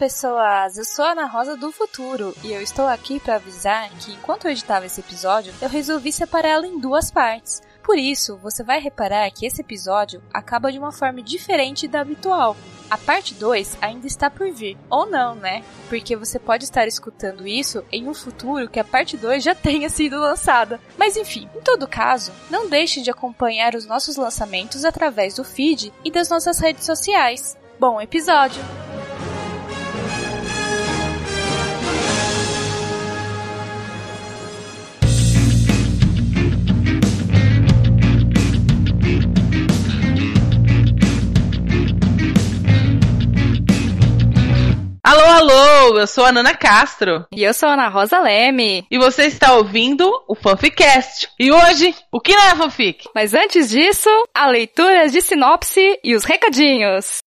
Pessoas! Eu sou a Ana Rosa do Futuro e eu estou aqui para avisar que enquanto eu editava esse episódio, eu resolvi separar ela em duas partes. Por isso, você vai reparar que esse episódio acaba de uma forma diferente da habitual. A parte 2 ainda está por vir, ou não, né? Porque você pode estar escutando isso em um futuro que a parte 2 já tenha sido lançada. Mas enfim, em todo caso, não deixem de acompanhar os nossos lançamentos através do feed e das nossas redes sociais. Bom episódio! Alô, alô, eu sou a Nana Castro. E eu sou a Ana Rosa Leme. E você está ouvindo o Fanficast. E hoje, o que não é fanfic? Mas antes disso, a leitura de sinopse e os recadinhos.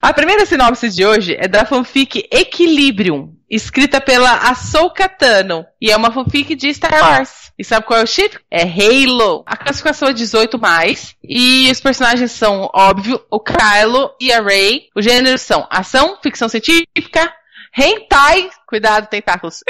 A primeira sinopse de hoje é da fanfic Equilibrium, escrita pela Ahsoka Tano, e é uma fanfic de Star Wars. E sabe qual é o chip? É Halo. A classificação é 18 mais, e os personagens são, óbvio, o Kylo e a Rey. Os gêneros são ação, ficção científica, hentai, cuidado, tentáculos,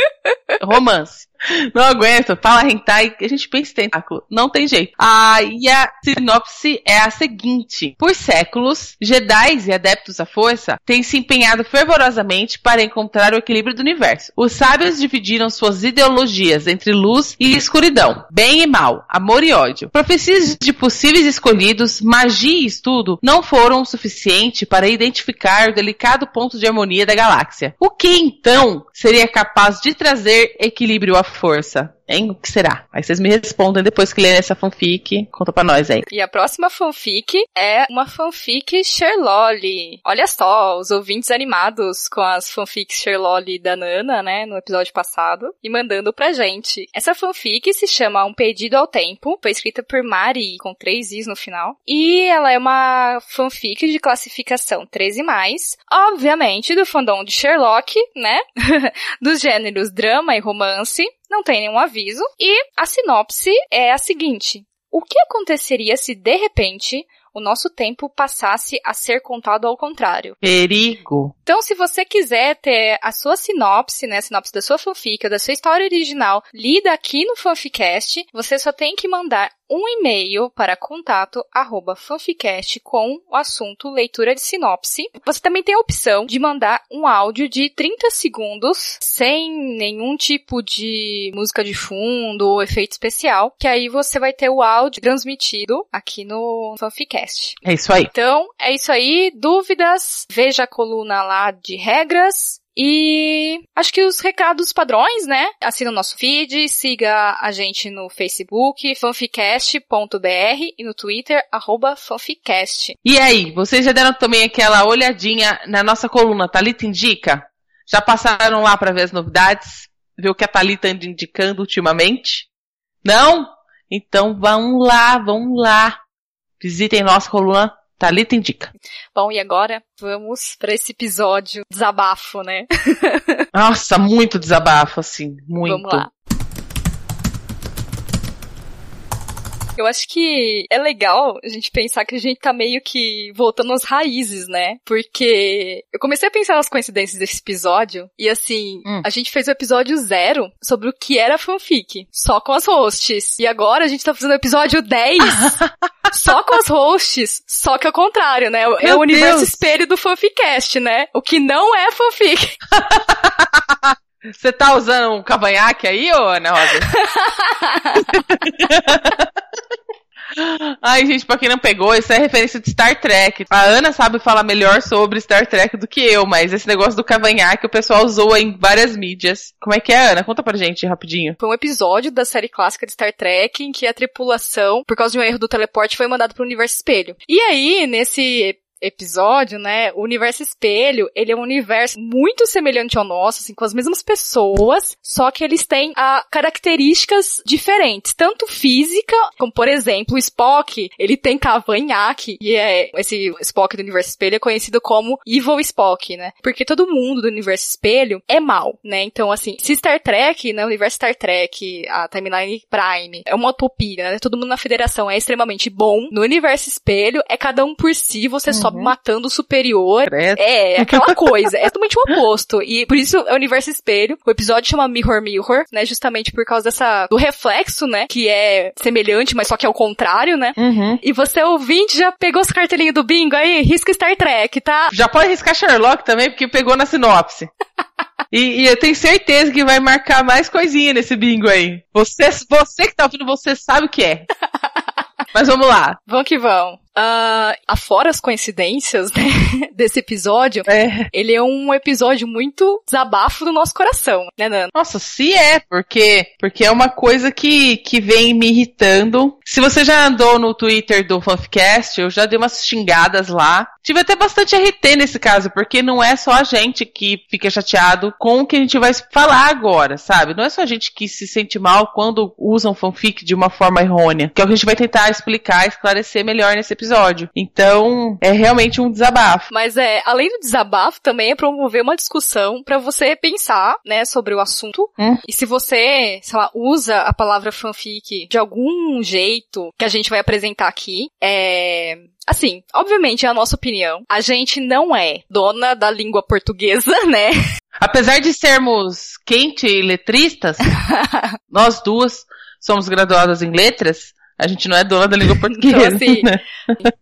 romance. Não aguento, fala hentai, a gente pensa em tentáculo, não tem jeito. Ah, e a sinopse é a seguinte: por séculos, Jedi e adeptos à força têm se empenhado fervorosamente para encontrar o equilíbrio do universo. Os sábios dividiram suas ideologias entre luz e escuridão, bem e mal, amor e ódio. Profecias de possíveis escolhidos, magia e estudo não foram o suficiente para identificar o delicado ponto de harmonia da galáxia. O que então seria capaz de trazer equilíbrio à força? Hein? O que será? Aí vocês me respondem depois que lerem essa fanfic. Conta pra nós aí. E a próxima fanfic é uma fanfic Sherlock. Olha só, os ouvintes animados com as fanfics Sherlock da Nana, né, no episódio passado, e mandando pra gente. Essa fanfic se chama Um Pedido ao Tempo, foi escrita por Mari, com três Is no final, e ela é uma fanfic de classificação 13+, obviamente do fandom de Sherlock, né, dos gêneros drama e romance, não tem nenhum aviso. E a sinopse é a seguinte: O que aconteceria se de repente o nosso tempo passasse a ser contado ao contrário. Perigo. Então, se você quiser ter a sua sinopse, né, a sinopse da sua fanfic, ou da sua história original, lida aqui no Fanficast, você só tem que mandar um e-mail para contato arroba fanficast com o assunto leitura de sinopse. Você também tem a opção de mandar um áudio de 30 segundos sem nenhum tipo de música de fundo ou efeito especial, que aí você vai ter o áudio transmitido aqui no Fanficast. É isso aí. Então, é isso aí. Dúvidas? Veja a coluna lá de regras e acho que os recados padrões, né? Assina o nosso feed, siga a gente no Facebook, fanficast.br e no Twitter, arroba fanficast. E aí, vocês já deram também aquela olhadinha na nossa coluna Thalita Indica? Já passaram lá para ver as novidades? Ver o que a Thalita anda indicando ultimamente? Não? Então vão lá, vão lá. Visitem nossa coluna Thalita Indica. Bom, e agora vamos para esse episódio desabafo, né? Nossa, muito desabafo, assim, muito. Vamos lá. Eu acho que é legal a gente pensar que a gente tá meio que voltando às raízes, né? Porque eu comecei a pensar nas coincidências desse episódio e assim, Hum. a gente fez o episódio zero sobre o que era fanfic, só com as hosts. E agora a gente tá fazendo o episódio 10 só com as hosts, só que ao contrário, né? É o universo Deus. espelho do fanficast, né? O que não é fanfic. Você tá usando um cavanhaque aí, ô Ana Rosa? Ai, gente, pra quem não pegou, isso é referência de Star Trek. A Ana sabe falar melhor sobre Star Trek do que eu, mas esse negócio do cavanhaque o pessoal usou em várias mídias. Como é que é, Ana? Conta pra gente rapidinho. Foi um episódio da série clássica de Star Trek em que a tripulação, por causa de um erro do teleporte, foi mandada pro universo espelho. E aí, nesse episódio, né, o universo espelho, ele é um universo muito semelhante ao nosso, assim, com as mesmas pessoas, só que eles têm ah, características diferentes, tanto física, como por exemplo, o Spock, ele tem cavanhaque, e é, esse Spock do universo espelho é conhecido como Evil Spock, né, porque todo mundo do universo espelho é mal, né, então assim, se Star Trek, né, o universo Star Trek, a Timeline Prime, é uma utopia, né, todo mundo na federação é extremamente bom, no universo espelho é cada um por si, você sobe uhum. matando o superior. Credo. É, aquela coisa. é totalmente o oposto. E por isso é o universo espelho. O episódio chama Mirror Mirror, né? Justamente por causa dessa, do reflexo, né? Que é semelhante, mas só que é o contrário, né? Uhum. E você, ouvinte, já pegou os cartelinhos do bingo aí? Risca Star Trek, tá? Já pode riscar Sherlock também, porque pegou na sinopse. E, e, eu tenho certeza que vai marcar mais coisinha nesse bingo aí. Você, você que tá ouvindo, você sabe o que é. Mas vamos lá. Vamos que vamos. Uh, afora as coincidências né, desse episódio, é. ele é um episódio muito desabafo do nosso coração, né, Nana? Nossa, se é, porque porque é uma coisa que, que vem me irritando. Se você já andou no Twitter do Fanficast, eu já dei umas xingadas lá. Tive até bastante RT nesse caso, porque não é só a gente que fica chateado com o que a gente vai falar agora, sabe? Não é só a gente que se sente mal quando usam fanfic de uma forma errônea, que é o que a gente vai tentar explicar, esclarecer melhor nesse episódio episódio. Então, é realmente um desabafo. Mas é, além do desabafo, também é promover uma discussão para você pensar, né, sobre o assunto. Hum. E se você, sei lá, usa a palavra fanfic de algum jeito que a gente vai apresentar aqui, é, Assim, obviamente é a nossa opinião. A gente não é dona da língua portuguesa, né? Apesar de sermos quente e letristas, nós duas somos graduadas em letras, a gente não é dona da língua portuguesa. então, assim, né?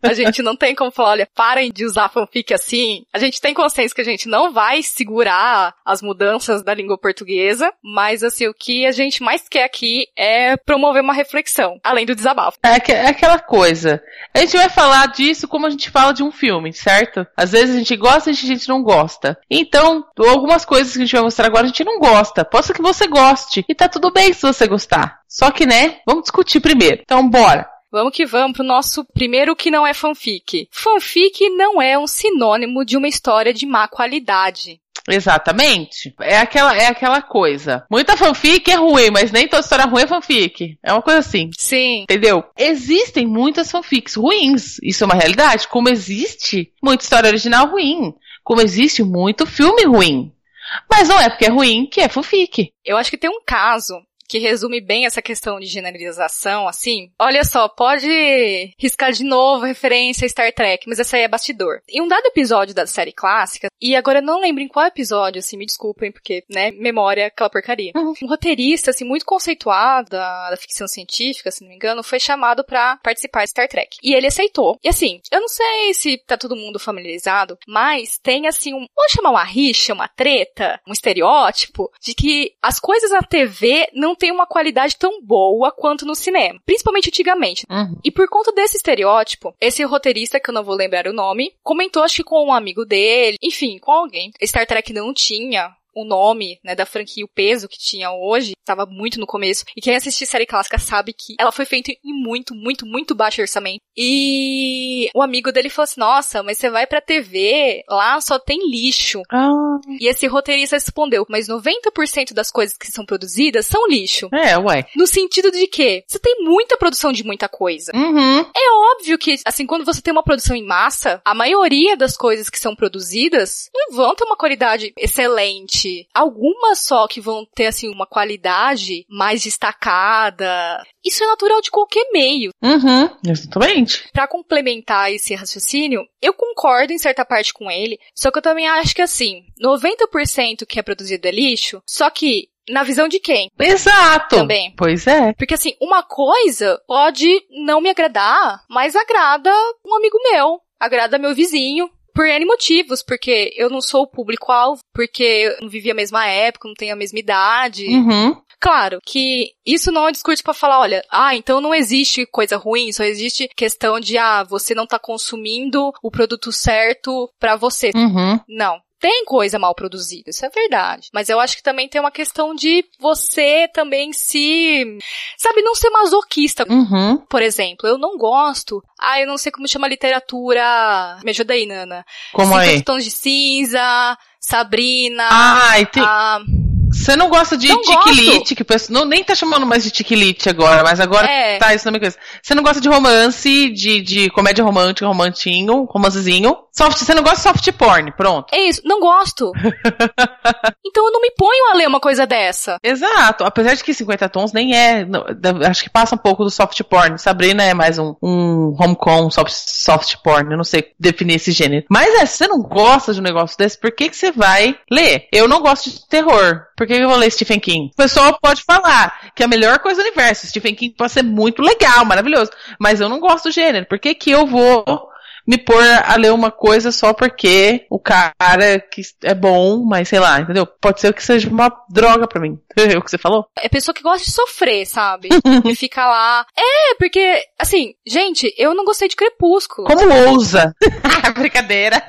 a gente não tem como falar, olha, parem de usar fanfic assim. A gente tem consciência que a gente não vai segurar as mudanças da língua portuguesa, mas assim, o que a gente mais quer aqui é promover uma reflexão, além do desabafo. É, é aquela coisa. A gente vai falar disso como a gente fala de um filme, certo? Às vezes a gente gosta e a gente não gosta. Então, algumas coisas que a gente vai mostrar agora a gente não gosta. Possa que você goste. E tá tudo bem se você gostar. Só que, né, vamos discutir primeiro. Então, bora. Vamos que vamos pro nosso primeiro que não é fanfic. Fanfic não é um sinônimo de uma história de má qualidade. Exatamente. É aquela, é aquela coisa. Muita fanfic é ruim, mas nem toda história ruim é fanfic. É uma coisa assim. Sim. Entendeu? Existem muitas fanfics ruins. Isso é uma realidade. Como existe muita história original ruim. Como existe muito filme ruim. Mas não é porque é ruim que é fanfic. Eu acho que tem um caso que resume bem essa questão de generalização, assim. Olha só, pode riscar de novo referência a Star Trek, mas essa aí é bastidor. Em um dado episódio da série clássica, e agora eu não lembro em qual episódio, assim, me desculpem, porque, né, memória, aquela porcaria. Uhum. Um roteirista, assim, muito conceituado da, da ficção científica, se não me engano, foi chamado para participar de Star Trek. E ele aceitou. E assim, eu não sei se tá todo mundo familiarizado, mas tem, assim, um, vamos chamar uma rixa, uma treta, um estereótipo, de que as coisas na TV não tem uma qualidade tão boa quanto no cinema. Principalmente antigamente. Uhum. E por conta desse estereótipo, esse roteirista, que eu não vou lembrar o nome, comentou acho que com um amigo dele, enfim, com alguém. Star Trek não tinha o nome, né, da franquia, o peso que tinha hoje, estava muito no começo. E quem assistir série clássica sabe que ela foi feita em muito, muito, muito baixo orçamento. E o amigo dele falou assim: "Nossa, mas você vai pra TV, lá só tem lixo". Ah. E esse roteirista respondeu: "Mas 90% das coisas que são produzidas são lixo". É, ué. No sentido de que você tem muita produção de muita coisa. Uhum. É óbvio que, assim, quando você tem uma produção em massa, a maioria das coisas que são produzidas não vão ter uma qualidade excelente. Algumas só que vão ter, assim, uma qualidade mais destacada. Isso é natural de qualquer meio. Uhum. Exatamente. Pra complementar esse raciocínio, eu concordo em certa parte com ele, só que eu também acho que, assim, 90% que é produzido é lixo, só que na visão de quem? Exato. Também. Pois é. Porque assim, uma coisa pode não me agradar, mas agrada um amigo meu, agrada meu vizinho. Por N motivos, porque eu não sou o público-alvo, porque eu não vivi a mesma época, não tenho a mesma idade. Uhum. Claro que isso não é um discurso pra falar, olha, ah, então não existe coisa ruim, só existe questão de, ah, você não tá consumindo o produto certo pra você. Uhum. Não. Tem coisa mal produzida, isso é verdade. Mas eu acho que também tem uma questão de você também se. Sabe, não ser masoquista. Uhum. Por exemplo, eu não gosto. Ah, eu não sei como chama a literatura. Me ajuda aí, Nana. Como Cinco é? Tons de Cinza, Sabrina. Ah, e tem... a- Você não gosta de Não tiquilite, que não, nem tá chamando mais de tiquilite agora, mas agora É. tá isso na minha coisa. Você não gosta de romance, de, de comédia romântica, romantinho, romancezinho. Soft, você não gosta de soft porn, pronto. É isso, não gosto. então eu não me ponho a ler uma coisa dessa. Exato, apesar de que 50 tons nem é, não, acho que passa um pouco do soft porn. Sabrina é mais um, um homecom soft, soft porn, eu não sei definir esse gênero. Mas é, se você não gosta de um negócio desse, por que, que você vai ler? Eu não gosto de terror, por que eu vou ler Stephen King? O pessoal pode falar que é a melhor coisa do universo, Stephen King pode ser muito legal, maravilhoso, mas eu não gosto do gênero, por que que eu vou me pôr a ler uma coisa só porque o cara que é bom, mas sei lá, entendeu? Pode ser que seja uma droga pra mim. É o que você falou? É pessoa que gosta de sofrer, sabe? e fica lá. É, porque, assim, gente, eu não gostei de Crepúsculo. Como ousa? Brincadeira.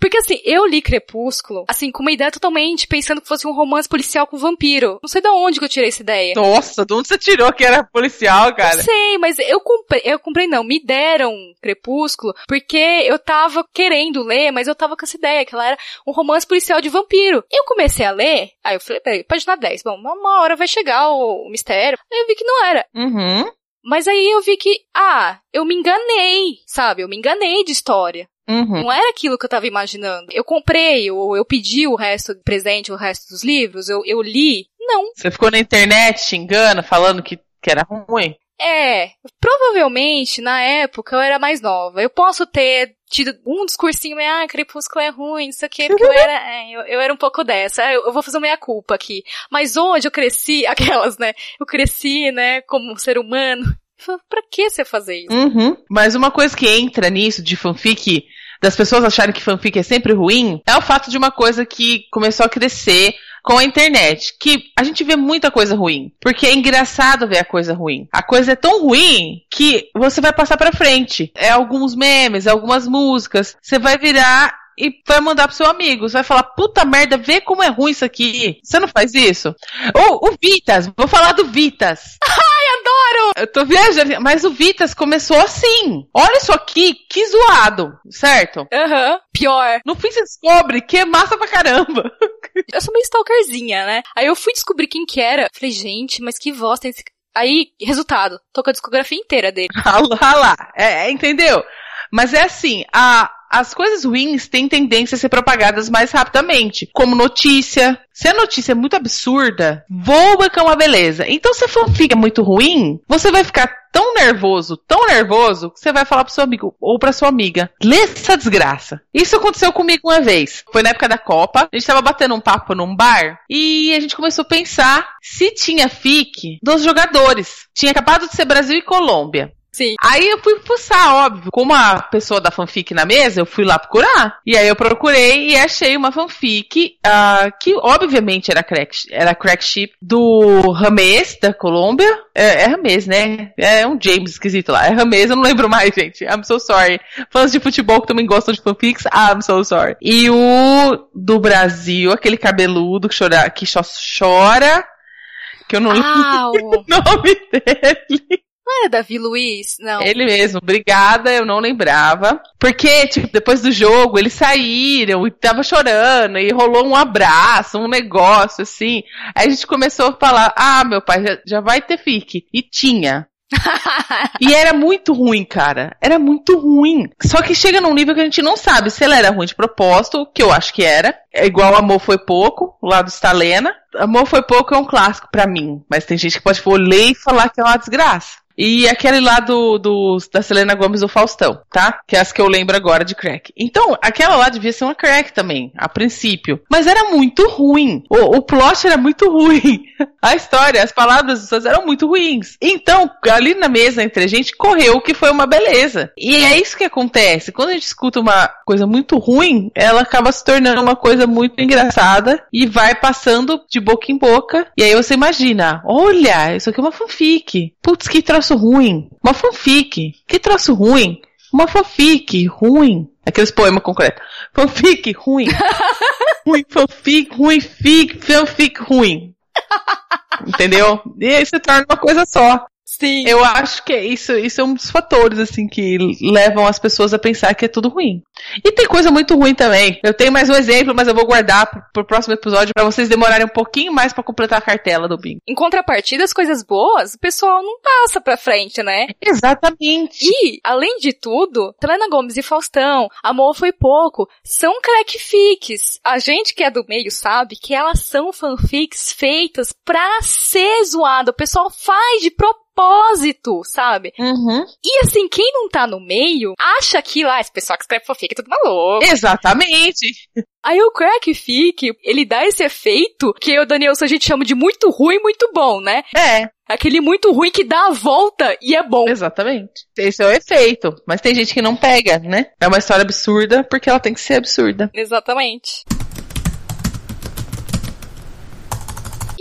Porque assim, eu li Crepúsculo, assim, com uma ideia totalmente pensando que fosse um romance policial com vampiro. Não sei de onde que eu tirei essa ideia. Nossa, de onde você tirou que era policial, cara? Não sei, mas eu comprei, eu comprei não, me deram Crepúsculo, porque eu tava querendo ler, mas eu tava com essa ideia, que ela era um romance policial de vampiro. Eu comecei a ler, aí eu falei, peraí, página 10, bom, uma hora vai chegar o, o mistério. Aí eu vi que não era. Uhum. Mas aí eu vi que, ah, eu me enganei, sabe? Eu me enganei de história. Uhum. Não era aquilo que eu tava imaginando. Eu comprei, ou eu pedi o resto do presente, o resto dos livros, eu, eu li. Não. Você ficou na internet xingando, falando que, que era ruim? É, provavelmente na época eu era mais nova. Eu posso ter tido um discursinho, ah, Crepúsculo é ruim, isso aqui, porque eu era, é, eu, eu era um pouco dessa. Eu, eu vou fazer meia culpa aqui. Mas hoje eu cresci, aquelas, né? Eu cresci, né, como um ser humano. Pra que você fazer isso? Uhum. Mas uma coisa que entra nisso de fanfic, das pessoas acharem que fanfic é sempre ruim, é o fato de uma coisa que começou a crescer com a internet, que a gente vê muita coisa ruim, porque é engraçado ver a coisa ruim. A coisa é tão ruim que você vai passar pra frente. É alguns memes, é algumas músicas, você vai virar e vai mandar pro seu amigo. Você vai falar, puta merda, vê como é ruim isso aqui. Você não faz isso? Ou o Vitas, vou falar do Vitas. Adoro! Eu tô viajando, mas o Vitas começou assim. Olha isso aqui, que zoado, certo? Aham. Pior. No fim você descobre que é massa pra caramba. Eu sou meio stalkerzinha, né? Aí eu fui descobrir quem que era. Falei, gente, mas que voz tem esse... Aí, resultado, tô com a discografia inteira dele. Ah lá, é, é, entendeu? Mas é assim, a, as coisas ruins têm tendência a ser propagadas mais rapidamente, como notícia. Se a notícia é muito absurda, voa que é uma beleza. Então se a fanfic é muito ruim, você vai ficar tão nervoso, tão nervoso, que você vai falar pro seu amigo ou pra sua amiga, lê essa desgraça. Isso aconteceu comigo uma vez. Foi na época da Copa, a gente tava batendo um papo num bar, e a gente começou a pensar se tinha fic dos jogadores. Tinha acabado de ser Brasil e Colômbia. Sim. Aí eu fui fuçar, óbvio. Com uma pessoa da fanfic na mesa, eu fui lá procurar. E aí eu procurei e achei uma fanfic ah, que, obviamente, era crack, era crack ship do Rames, da Colômbia. É, é Rames, né? É um James esquisito lá. É Rames, eu não lembro mais, gente. I'm so sorry. Fãs de futebol que também gostam de fanfics, I'm so sorry. E o do Brasil, aquele cabeludo que chora, que só chora. Que eu não lembro o nome dele. Não era Davi Luiz? Não. Ele mesmo, obrigada, eu não lembrava. Porque, tipo, depois do jogo, eles saíram e tava chorando, e rolou um abraço, um negócio, assim. Aí a gente começou a falar, ah, meu pai, já, já vai ter fique. E tinha. E era muito ruim, cara. Era muito ruim. Só que chega num nível que a gente não sabe se ela era ruim de propósito, que eu acho que era. É igual Amor Foi Pouco, lá do Stalena. Amor Foi Pouco é um clássico pra mim. Mas tem gente que pode ler e falar que é uma desgraça. E aquele lá do, do, da Selena Gomes do Faustão, tá? Que é as que eu lembro agora de crack. Então, aquela lá devia ser uma crack também, a princípio. Mas era muito ruim. O, o plot era muito ruim. A história, as palavras das eram muito ruins. Então, ali na mesa entre a gente, correu que foi uma beleza. E é isso que acontece. Quando a gente escuta uma coisa muito ruim, ela acaba se tornando uma coisa muito engraçada e vai passando de boca em boca. E aí você imagina, olha, isso aqui é uma fanfic. Putz, que troço ruim. Uma fanfic. Que troço ruim. Uma fanfic ruim. Aqueles poemas concretos. Fanfic ruim. ruim, fanfic, ruim, fic, fanfic ruim. Entendeu? E aí se torna uma coisa só. Sim. Eu acho que isso, isso é um dos fatores, assim, que levam as pessoas a pensar que é tudo ruim. E tem coisa muito ruim também. Eu tenho mais um exemplo, mas eu vou guardar pro, pro próximo episódio para vocês demorarem um pouquinho mais para completar a cartela do bingo. Em contrapartida, as coisas boas, o pessoal não passa pra frente, né? Exatamente. E, além de tudo, Helena Gomes e Faustão, Amor Foi Pouco, são crackfics. A gente que é do meio sabe que elas são fanfics feitas pra ser zoado. O pessoal faz de propósito, sabe? Uhum. E assim, quem não tá no meio, acha que lá, esse pessoal que escreve fanfic é tudo maluco. Exatamente. Aí o crackfic, ele dá esse efeito que o Daniel a gente chama de muito ruim, muito bom, né? É, Aquele muito ruim que dá a volta e é bom. exatamente. Esse é o efeito. Mas tem gente que não pega, né? É uma história absurda porque ela tem que ser absurda. Exatamente.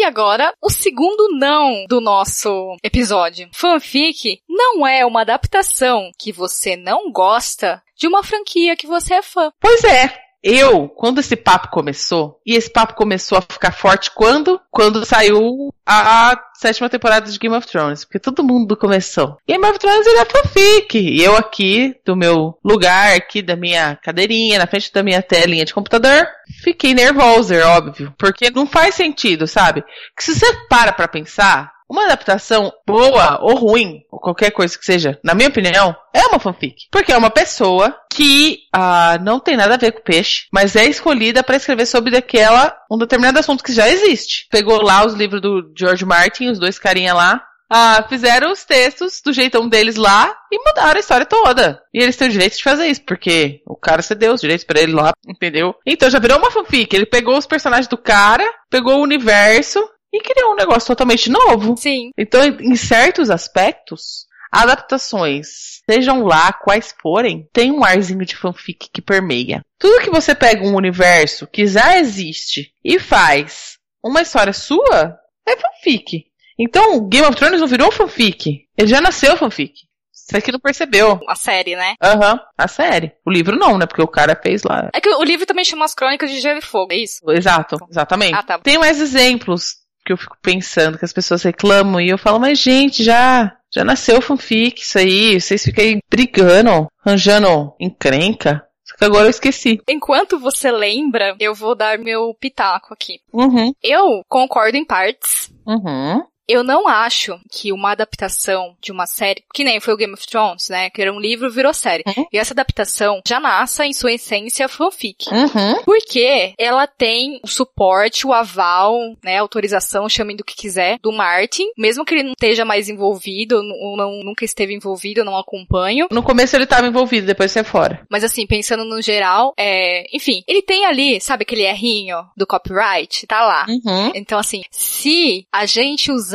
E agora, o segundo não do nosso episódio. Fanfic não é uma adaptação que você não gosta de uma franquia que você é fã. Pois é. Eu, quando esse papo começou, e esse papo começou a ficar forte quando? Quando saiu a sétima temporada de Game of Thrones, porque todo mundo começou. Game of Thrones é fanfic, e eu aqui, do meu lugar, aqui da minha cadeirinha, na frente da minha telinha de computador, fiquei nervosa, óbvio, porque não faz sentido, sabe? Que se você para pra pensar, uma adaptação boa ou ruim, ou qualquer coisa que seja, na minha opinião, é uma fanfic. Porque é uma pessoa que ah, não tem nada a ver com peixe, mas é escolhida para escrever sobre daquela um determinado assunto que já existe. Pegou lá os livros do George Martin, os dois carinha lá, ah, fizeram os textos do jeitão deles lá e mudaram a história toda. E eles têm o direito de fazer isso, porque o cara cedeu os direitos pra ele lá, entendeu? Então já virou uma fanfic. Ele pegou os personagens do cara, pegou o universo e criou um negócio totalmente novo. Sim. Então, em certos aspectos, adaptações, sejam lá quais forem, tem um arzinho de fanfic que permeia. Tudo que você pega um universo que já existe e faz uma história sua, é fanfic. Então, Game of Thrones não virou fanfic. Ele já nasceu fanfic. Você que não percebeu. A série, né? Aham, a série. O livro não, né? Porque o cara fez lá. É que o livro também chama As Crônicas de Gelo e Fogo, é isso? Exato, exatamente. Ah, tá. Tem mais exemplos que eu fico pensando que as pessoas reclamam e eu falo, mas gente, já já nasceu fanfic isso aí, vocês ficam aí brigando, arranjando encrenca. Só que agora eu esqueci. Enquanto você lembra, eu vou dar meu pitaco aqui. Uhum, Eu concordo em partes. uhum. Eu não acho que uma adaptação de uma série, que nem foi o Game of Thrones, né? Que era um livro, virou série. Uhum. E essa adaptação já nasce em sua essência fanfic. Uhum. Porque ela tem o suporte, o aval, né, autorização, chamem do que quiser, do Martin, mesmo que ele não esteja mais envolvido, ou não, nunca esteve envolvido, eu não acompanho. No começo ele tava envolvido, depois você é fora. Mas assim, pensando no geral, é, enfim, ele tem ali, sabe aquele errinho do copyright? Tá lá. Uhum. Então, assim, se a gente usar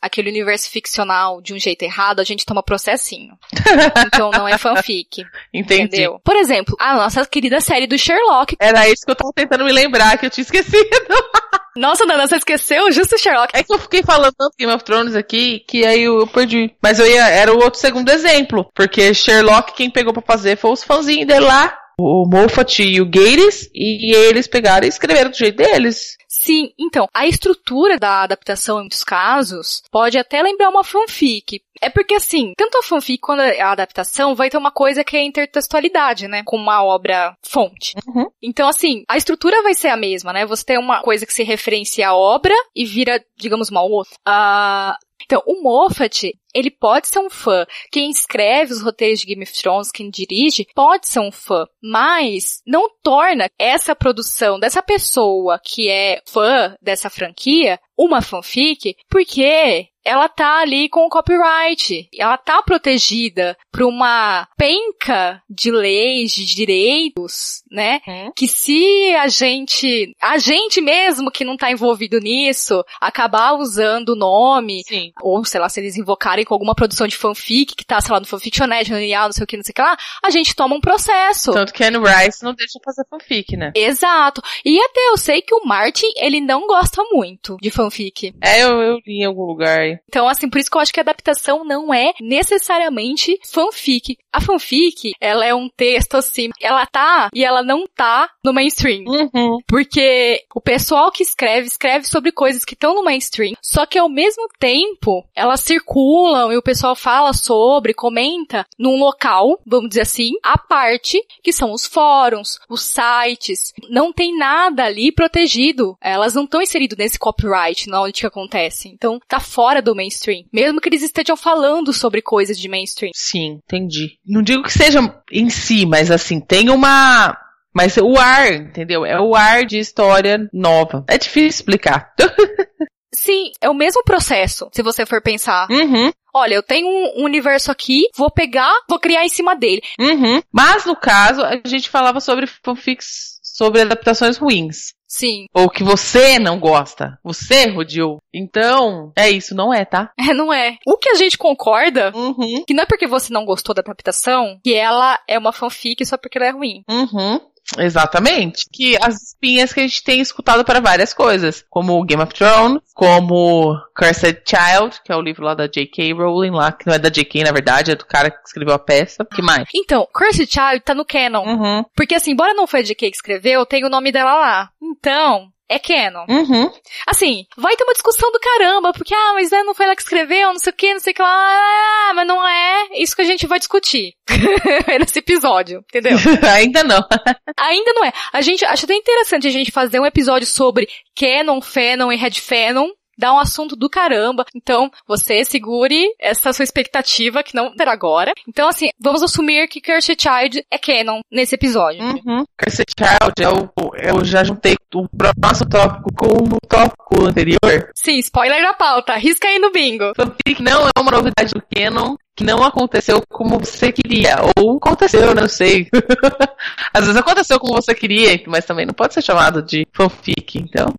aquele universo ficcional de um jeito errado, a gente toma processinho. Então não é fanfic. Entendi. Entendeu? Por exemplo, a nossa querida série do Sherlock. Era isso que eu tava tentando me lembrar, que eu tinha esquecido. Nossa, Nana, você esqueceu? Justo o Sherlock. É que eu fiquei falando tanto Game of Thrones aqui, que aí eu, eu perdi. Mas eu ia, era o outro segundo exemplo. Porque Sherlock, quem pegou pra fazer foi os fãzinhos dele lá. O Moffat e o Gates, e eles pegaram e escreveram do jeito deles. Sim, então, a estrutura da adaptação em muitos casos pode até lembrar uma fanfic. É porque assim, tanto a fanfic quanto a adaptação vai ter uma coisa que é a intertextualidade, né? Com uma obra fonte. Uhum. Então, assim, a estrutura vai ser a mesma, né? Você tem uma coisa que se referencia à obra e vira, digamos, uma outra. Ah, então, o Moffat, ele pode ser um fã. Quem escreve os roteiros de Game of Thrones, quem dirige, pode ser um fã. Mas não torna essa produção dessa pessoa que é fã dessa franquia uma fanfic, porque ela tá ali com o copyright. Ela tá protegida por uma penca de leis, de direitos, né? Uhum. Que se a gente, a gente mesmo que não tá envolvido nisso, acabar usando o nome, Sim. ou sei lá, se eles invocarem com alguma produção de fanfic que tá, sei lá, no Fanfictionet, no Lineal, não sei o que, não sei o que lá, a gente toma um processo. Tanto que Anne Rice não deixa fazer fanfic, né? Exato. E até eu sei que o Martin, ele não gosta muito de fanfic. É, eu, eu li em algum lugar Então, assim, por isso que eu acho que a adaptação não é necessariamente fanfic. A fanfic, ela é um texto assim, ela tá e ela não tá no mainstream. Uhum. Porque o pessoal que escreve, escreve sobre coisas que estão no mainstream. Só que ao mesmo tempo, elas circulam e o pessoal fala sobre, comenta num local, vamos dizer assim, à parte, que são os fóruns, os sites. Não tem nada ali protegido. Elas não estão inseridas nesse copyright, não onde que acontece. Então, tá fora do mainstream. Mesmo que eles estejam falando sobre coisas de mainstream. Sim, entendi. Não digo que seja em si, mas assim, tem uma. Mas o ar, entendeu? É o ar de história nova. É difícil explicar. Sim, é o mesmo processo, se você for pensar. uhum, Olha, eu tenho um universo aqui, vou pegar, vou criar em cima dele. uhum. Mas no caso, a gente falava sobre fanfics, sobre adaptações ruins. Sim. Ou que você não gosta. Você rodeou. Então, é isso, não é, tá? É, não é. O que a gente concorda, Uhum. que não é porque você não gostou da adaptação, que ela é uma fanfic só porque ela é ruim. Uhum. Exatamente. Que as espinhas que a gente tem escutado para várias coisas, como Game of Thrones, como Cursed Child, que é o livro lá da J.K. Rowling lá, que não é da J.K. na verdade, é do cara que escreveu a peça. que mais? Então, Cursed Child tá no canon. Uhum. Porque assim, embora não foi a JK que escreveu, tem o nome dela lá. Então, é canon. Uhum. Assim, vai ter uma discussão do caramba, porque, ah, mas né, não foi ela que escreveu, não sei o que, não sei o que lá, ah, mas não é isso que a gente vai discutir nesse episódio, entendeu? Ainda não. Ainda não é. A gente, acho até interessante a gente fazer um episódio sobre canon, fanon e headfanon, dá um assunto do caramba. Então, você segure essa sua expectativa, que não terá agora. Então, assim, vamos assumir que Cursed Child é canon nesse episódio. Uhum. Cursed Child, eu, eu já juntei o próximo tópico com o tópico anterior. Sim, spoiler da pauta. Risca aí no bingo. Fanfic não é uma novidade do canon, que não aconteceu como você queria. Ou aconteceu, não sei. Às vezes aconteceu como você queria, mas também não pode ser chamado de fanfic, então.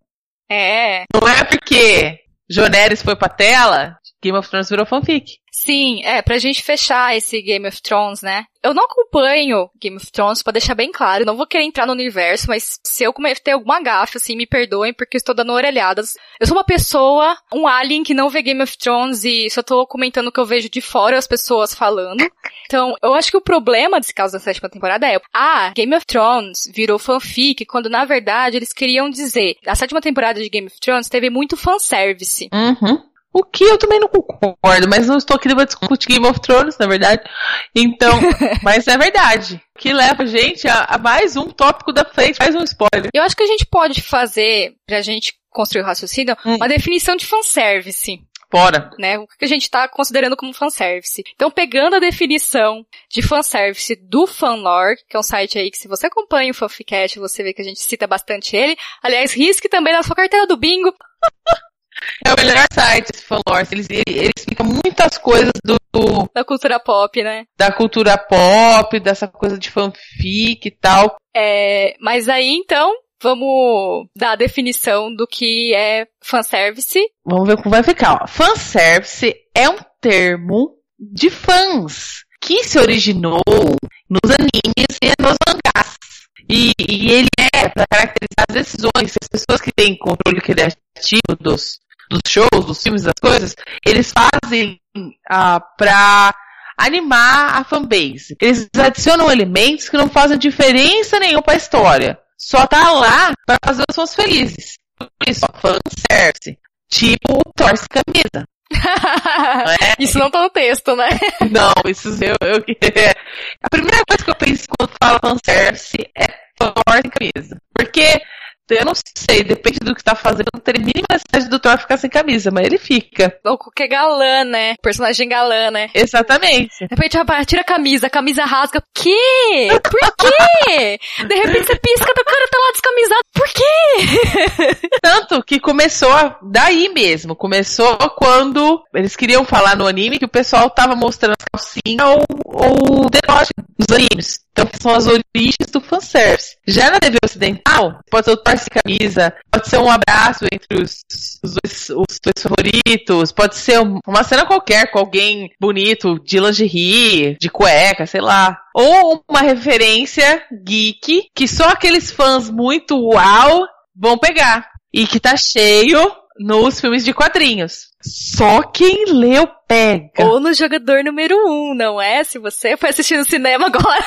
É. Não é porque Joneres foi pra tela, Game of Thrones virou fanfic. Sim, é, pra gente fechar esse Game of Thrones, né? Eu não acompanho Game of Thrones, pra deixar bem claro. Não vou querer entrar no universo, mas se eu cometer alguma gafe, assim, me perdoem, porque eu estou dando orelhadas. Eu sou uma pessoa, um alien que não vê Game of Thrones e só tô comentando o que eu vejo de fora as pessoas falando. Então, eu acho que o problema desse caso da sétima temporada é, ah, Game of Thrones virou fanfic, quando na verdade eles queriam dizer, a sétima temporada de Game of Thrones teve muito fanservice. Uhum. O que eu também não concordo, mas não estou aqui pra discutir Game of Thrones, na verdade. Então, mas é verdade. Que leva a gente a, a mais um tópico da frente, mais um spoiler. Eu acho que a gente pode fazer, pra gente construir o raciocínio, Hum. uma definição de fanservice. Bora. né? O que a gente tá considerando como fanservice. Então, pegando a definição de fanservice do Fanlore, que é um site aí que se você acompanha o Fanficast, você vê que a gente cita bastante ele. Aliás, risque também na sua carteira do bingo. É o melhor site, esse fanlore. Eles, eles explicam muitas coisas do, do- Da cultura pop, né? da cultura pop, dessa coisa de fanfic e tal. É, mas aí, então, vamos dar a definição do que é fanservice. Vamos ver como vai ficar. Ó. Fanservice é um termo de fãs que se originou nos animes e nos mangás. E, e ele é para caracterizar as decisões. As pessoas que têm controle criativo dos, dos shows, dos filmes, das coisas, eles fazem ah, para animar a fanbase. Eles adicionam elementos que não fazem diferença nenhuma para a história. Só tá lá para fazer os fãs felizes. Por isso, fanservice. Tipo, torce camisa. Não é? Isso não tá no texto, né? Não, isso eu, eu A primeira coisa que eu penso quando falo fanservice é torce camisa. Porque eu não sei, depende do que tá fazendo, não tem a necessidade do Thor ficar sem camisa, mas ele fica. Ou qualquer galã, né? Personagem galã, né? Exatamente. De repente, rapaz, tira a camisa, a camisa rasga. Que? Por quê? De repente você pisca, o cara tá lá descamisado. Por quê? Tanto que começou daí mesmo. Começou quando eles queriam falar no anime que o pessoal tava mostrando as calcinhas ou, ou decote animes. Então são as origens do fanservice. Já na TV ocidental, pode ser o torce camisa, pode ser um abraço entre os, os, dois, os dois favoritos, pode ser um- uma cena qualquer com alguém bonito, de lingerie, de cueca, sei lá. Ou uma referência geek que só aqueles fãs muito uau vão pegar. E que tá cheio nos filmes de quadrinhos. Só quem leu pega. Ou no jogador número um, não é? Se você foi assistir no cinema agora.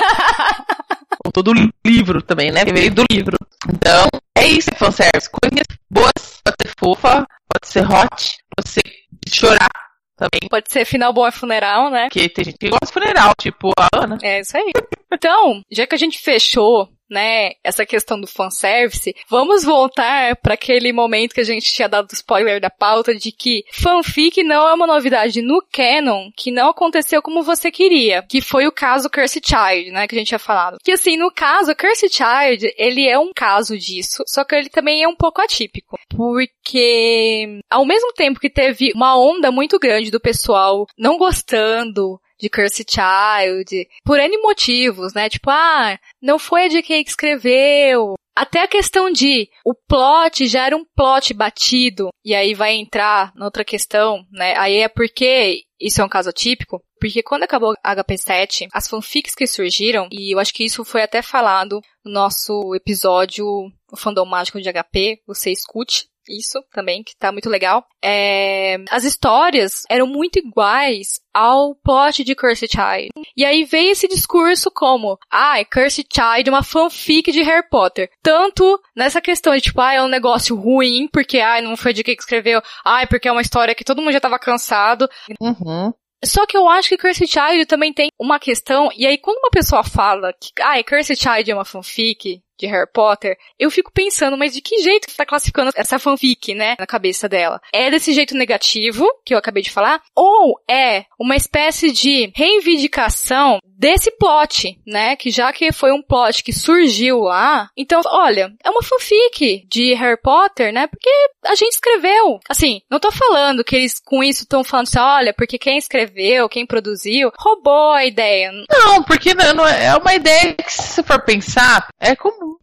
Ou todo livro também, né? Veio do livro. Então, é isso, é fanservice. Coisas boas, pode ser fofa, pode ser hot, pode ser chorar também. Pode ser final bom é funeral, né? Porque tem gente que gosta de funeral, tipo a Ana. É isso aí. Então, já que a gente fechou né, essa questão do fanservice, vamos voltar para aquele momento que a gente tinha dado spoiler da pauta de que fanfic não é uma novidade no canon que não aconteceu como você queria, que foi o caso Curse Child, né, que a gente tinha falado. Que assim, no caso Curse Child, ele é um caso disso, só que ele também é um pouco atípico, porque ao mesmo tempo que teve uma onda muito grande do pessoal não gostando de Curse Child, por N motivos, né? Tipo, ah, não foi a J.K. que escreveu. Até a questão de o plot já era um plot batido, e aí vai entrar noutra questão, né? Aí é porque isso é um caso típico, porque quando acabou HP7, as fanfics que surgiram, e eu acho que isso foi até falado no nosso episódio O Fandom Mágico de HP, você escute, isso também, que tá muito legal. É, as histórias eram muito iguais ao plot de Cursed Child. E aí veio esse discurso como, ah, Cursed Child é uma fanfic de Harry Potter. Tanto nessa questão de, tipo, ah, é um negócio ruim, porque, ah, não foi de quem escreveu, ah, porque é uma história que todo mundo já tava cansado. Uhum. Só que eu acho que Cursed Child também tem uma questão, e aí quando uma pessoa fala que, ah, Cursed Child é uma fanfic, de Harry Potter, eu fico pensando, mas de que jeito que tá classificando essa fanfic, né, na cabeça dela? É desse jeito negativo, que eu acabei de falar, ou é uma espécie de reivindicação desse plot, né, que já que foi um plot que surgiu lá, então, olha, é uma fanfic de Harry Potter, né, porque a gente escreveu. Assim, não tô falando que eles com isso estão falando assim, olha, porque quem escreveu, quem produziu, roubou a ideia. Não, porque não, não é, é uma ideia que se for pensar, é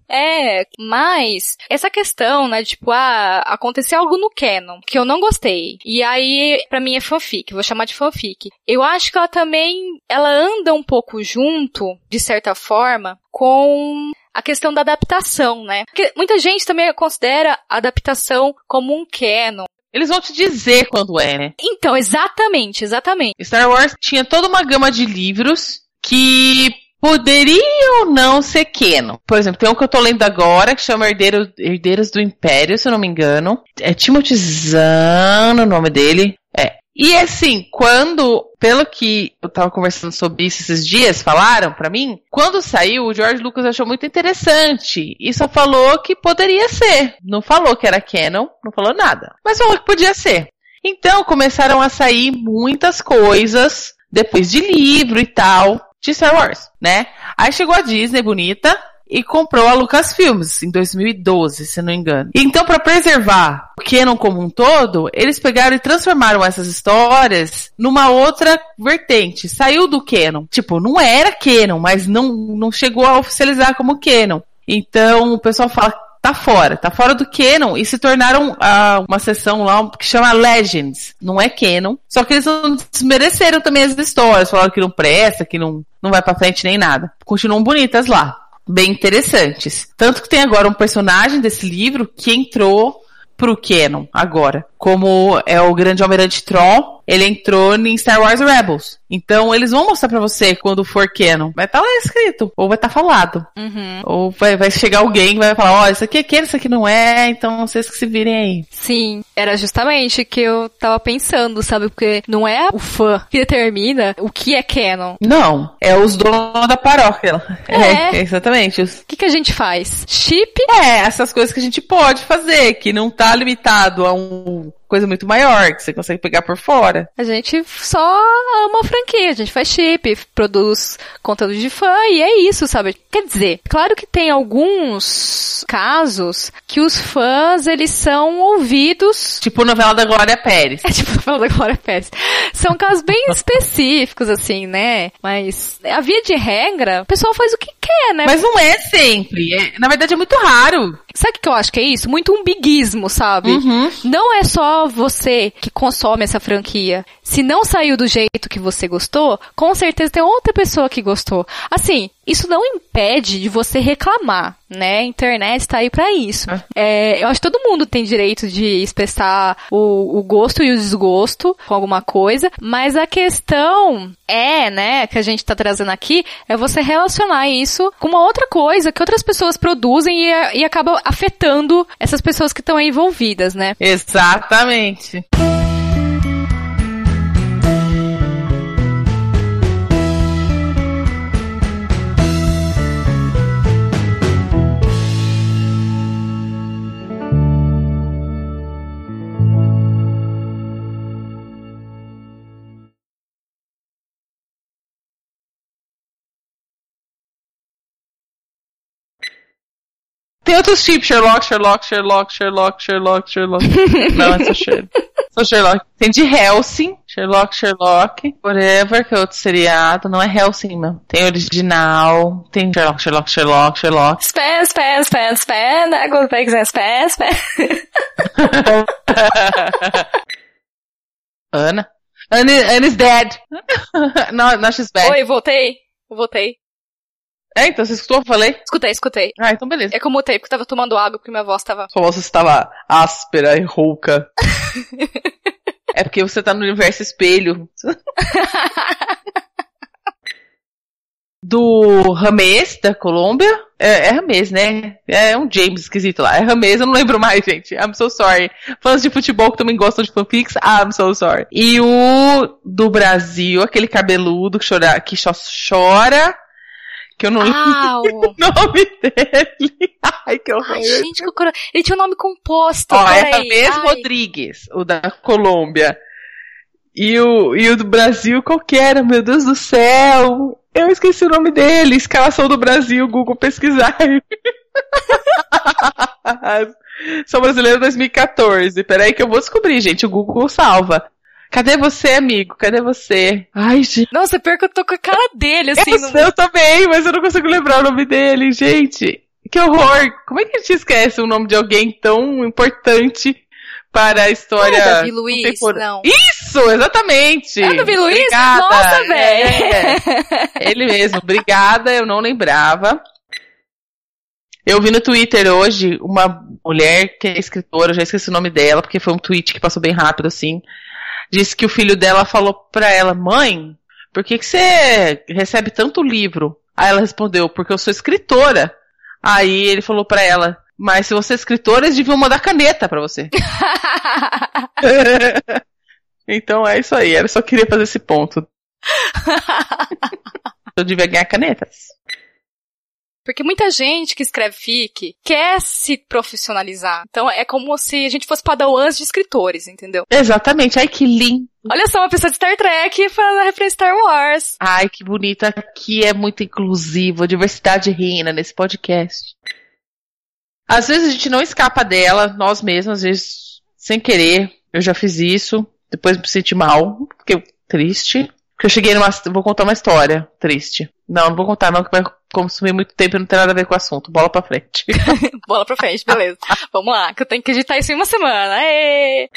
é, mas essa questão, né, de, tipo, ah, aconteceu algo no canon que eu não gostei. E aí, para mim é fanfic, vou chamar de fanfic. Eu acho que ela também, ela anda um pouco junto, de certa forma, com a questão da adaptação, né? Porque muita gente também considera a adaptação como um canon. Eles vão te dizer quando é, né? Então, exatamente, exatamente. Star Wars tinha toda uma gama de livros que Poderia ou não ser Keno. Por exemplo, tem um que eu tô lendo agora que chama Herdeiro, Herdeiros do Império, se eu não me engano. É Timothy Zahn o nome dele. É. E assim, quando, pelo que eu tava conversando sobre isso esses dias, falaram para mim, quando saiu, o George Lucas achou muito interessante e só falou que poderia ser. Não falou que era canon, não falou nada. Mas falou que podia ser. Então começaram a sair muitas coisas depois de livro e tal de Star Wars, né? Aí chegou a Disney bonita e comprou a Lucasfilms em 2012, se não me engano. Então, para preservar o canon como um todo, eles pegaram e transformaram essas histórias numa outra vertente. Saiu do canon. Tipo, não era canon, mas não, não chegou a oficializar como canon. Então, o pessoal fala tá fora, tá fora do canon e se tornaram uh, uma seção lá que chama Legends. Não é canon, só que eles não desmereceram também as histórias, falaram que não presta, que não, não vai pra frente nem nada. Continuam bonitas lá, bem interessantes. Tanto que tem agora um personagem desse livro que entrou pro canon agora, como é o grande almirante Tron, ele entrou em Star Wars Rebels. Então eles vão mostrar para você quando for canon. Vai estar tá lá escrito, ou vai estar tá falado. Uhum. Ou vai, vai chegar alguém que vai falar, ó, oh, isso aqui é canon, isso aqui não é, então vocês que se virem aí. Sim, era justamente o que eu tava pensando, sabe? Porque não é o fã que determina o que é canon. Não, é os donos da paróquia. É, é exatamente. O que, que a gente faz? Chip? É, essas coisas que a gente pode fazer, que não tá limitado a um coisa muito maior, que você consegue pegar por fora. A gente só ama a franquia, a gente faz chip, produz conteúdo de fã e é isso, sabe? Quer dizer, claro que tem alguns casos que os fãs, eles são ouvidos... Tipo novela da Glória Pérez. É tipo novela da Glória Pérez. São casos bem específicos, assim, né? Mas a via de regra, o pessoal faz o que né? Mas não é sempre. É, na verdade é muito raro. Sabe o que eu acho que é isso? Muito umbiguismo, sabe? Uhum. Não é só você que consome essa franquia. Se não saiu do jeito que você gostou, com certeza tem outra pessoa que gostou. Assim, isso não impede de você reclamar, né? A internet está aí para isso. É, eu acho que todo mundo tem direito de expressar o, o gosto e o desgosto com alguma coisa, mas a questão é, né, que a gente tá trazendo aqui, é você relacionar isso com uma outra coisa que outras pessoas produzem e, e acaba afetando essas pessoas que estão envolvidas, né? Exatamente. Tem outros tipos, Sherlock, Sherlock, Sherlock, Sherlock, Sherlock, Sherlock. Não, é só Sherlock. Só Sherlock. Tem de Helsing, Sherlock, Sherlock, whatever, que é outro seriado. Não é Helsing, não. Tem original, tem Sherlock, Sherlock, Sherlock, Sherlock. Spam, spam, spam, spam, né? Go back, spam, spam. Ana. Anne, Anne's dead. não, not she's bad. Oi, voltei. Voltei. É, então você escutou o que eu falei? Escutei, escutei. Ah, então beleza. É que eu mutei porque eu tava tomando água porque minha voz tava. Sua voz estava áspera e rouca. é porque você tá no universo espelho. Do Rames, da Colômbia. É, é Rames, né? É um James esquisito lá. É Rames, eu não lembro mais, gente. I'm so sorry. Fãs de futebol que também gostam de fanfics, I'm so sorry. E o do Brasil, aquele cabeludo que chora, que só chora que eu não ah, lembro o nome dele. Ai, que horror. Ai, gente, que cor... ele tinha um nome composto. Ó, é Rames Rodrigues, o da Colômbia. E o, e o do Brasil, qual que era? Meu Deus do céu! Eu esqueci o nome dele. Escalação do Brasil, Google pesquisar. Sou brasileiro 2014. Peraí que eu vou descobrir, gente. O Google salva. Cadê você, amigo? Cadê você? Ai, gente. Nossa, pior que eu tô com a cara dele, assim. Eu, no... eu também, mas eu não consigo lembrar o nome dele, gente. Que horror! Como é que a gente esquece o nome de alguém tão importante para a história? Não é Davi Luiz, não. Isso, exatamente! É Davi Luiz? Obrigada. Nossa, velho! É, ele mesmo. Obrigada, eu não lembrava. Eu vi no Twitter hoje uma mulher que é escritora, eu já esqueci o nome dela, porque foi um tweet que passou bem rápido, assim disse que o filho dela falou pra ela, mãe, por que, que você recebe tanto livro? Aí ela respondeu, porque eu sou escritora. Aí ele falou pra ela, mas se você é escritora, eles deviam mandar caneta pra você. então é isso aí, ela só queria fazer esse ponto. eu devia ganhar canetas. Porque muita gente que escreve fic quer se profissionalizar. Então é como se a gente fosse padawans de escritores, entendeu? Exatamente. Ai, que lindo. Olha só, uma pessoa de Star Trek falando a referência Star Wars. Ai, que bonita. Aqui é muito inclusivo. A diversidade reina nesse podcast. Às vezes a gente não escapa dela, nós mesmos, às vezes sem querer. Eu já fiz isso. Depois me senti mal, fiquei triste. Porque eu cheguei numa. Vou contar uma história triste. Não, não vou contar, não, que vai consumir muito tempo e não tem nada a ver com o assunto. Bola pra frente. Bola pra frente, beleza. Vamos lá, que eu tenho que editar isso em uma semana. Aê!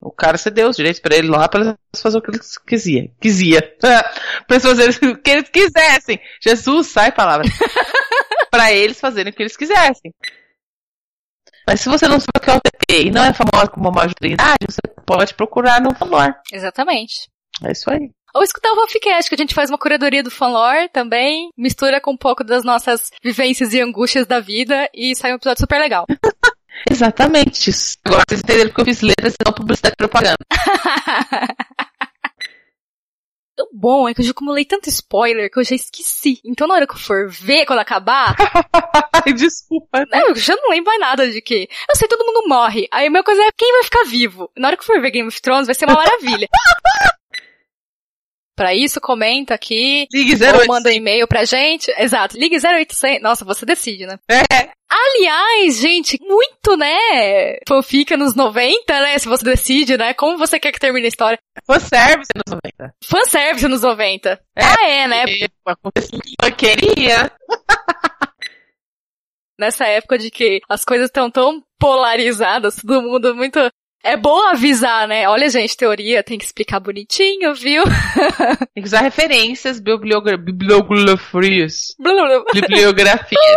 O cara você deu os direitos pra ele lá pra eles fazer o que eles quisiam. Quisia. pra eles fazerem o que eles quisessem. Jesus, sai palavra. pra eles fazerem o que eles quisessem. Mas se você não sabe o que é o TP e não é famoso como uma majoridade, você pode procurar no Fanlore. Exatamente. É isso aí. Ou escutar o Fanficast, que a gente faz uma curadoria do fanlore também, mistura com um pouco das nossas vivências e angústias da vida e sai um episódio super legal. Exatamente. Agora vocês entenderam porque eu fiz letras e não publicidade e propaganda. o bom é que eu já acumulei tanto spoiler que eu já esqueci. Então na hora que eu for ver, quando acabar... Desculpa. Não, eu já não lembro mais nada de que... Eu sei, todo mundo morre. Aí a minha coisa é quem vai ficar vivo. Na hora que eu for ver Game of Thrones vai ser uma maravilha. Para isso, comenta aqui. Ligue 0800. Ou manda um e-mail pra gente. Exato. Ligue 0800. Nossa, você decide, né? É. Aliás, gente, muito, né? Fanfica nos 90, né? Se você decide, né? Como você quer que termine a história. Fanservice nos 90. Fanservice nos 90. É, ah, é, né? Que eu queria. Nessa época de que as coisas estão tão polarizadas, todo mundo muito É bom avisar, né? Olha, gente, teoria tem que explicar bonitinho, viu? Tem que usar referências, bibliogra bibliografias. Bibliografias.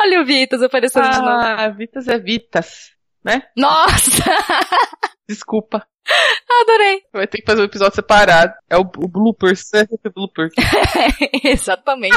Olha o Vitas aparecendo de novo. ah, Vitas é Vitas, né? Nossa! Desculpa. Adorei. Vai ter que fazer um episódio separado. É o, o bloopers, né? O bloopers. Exatamente.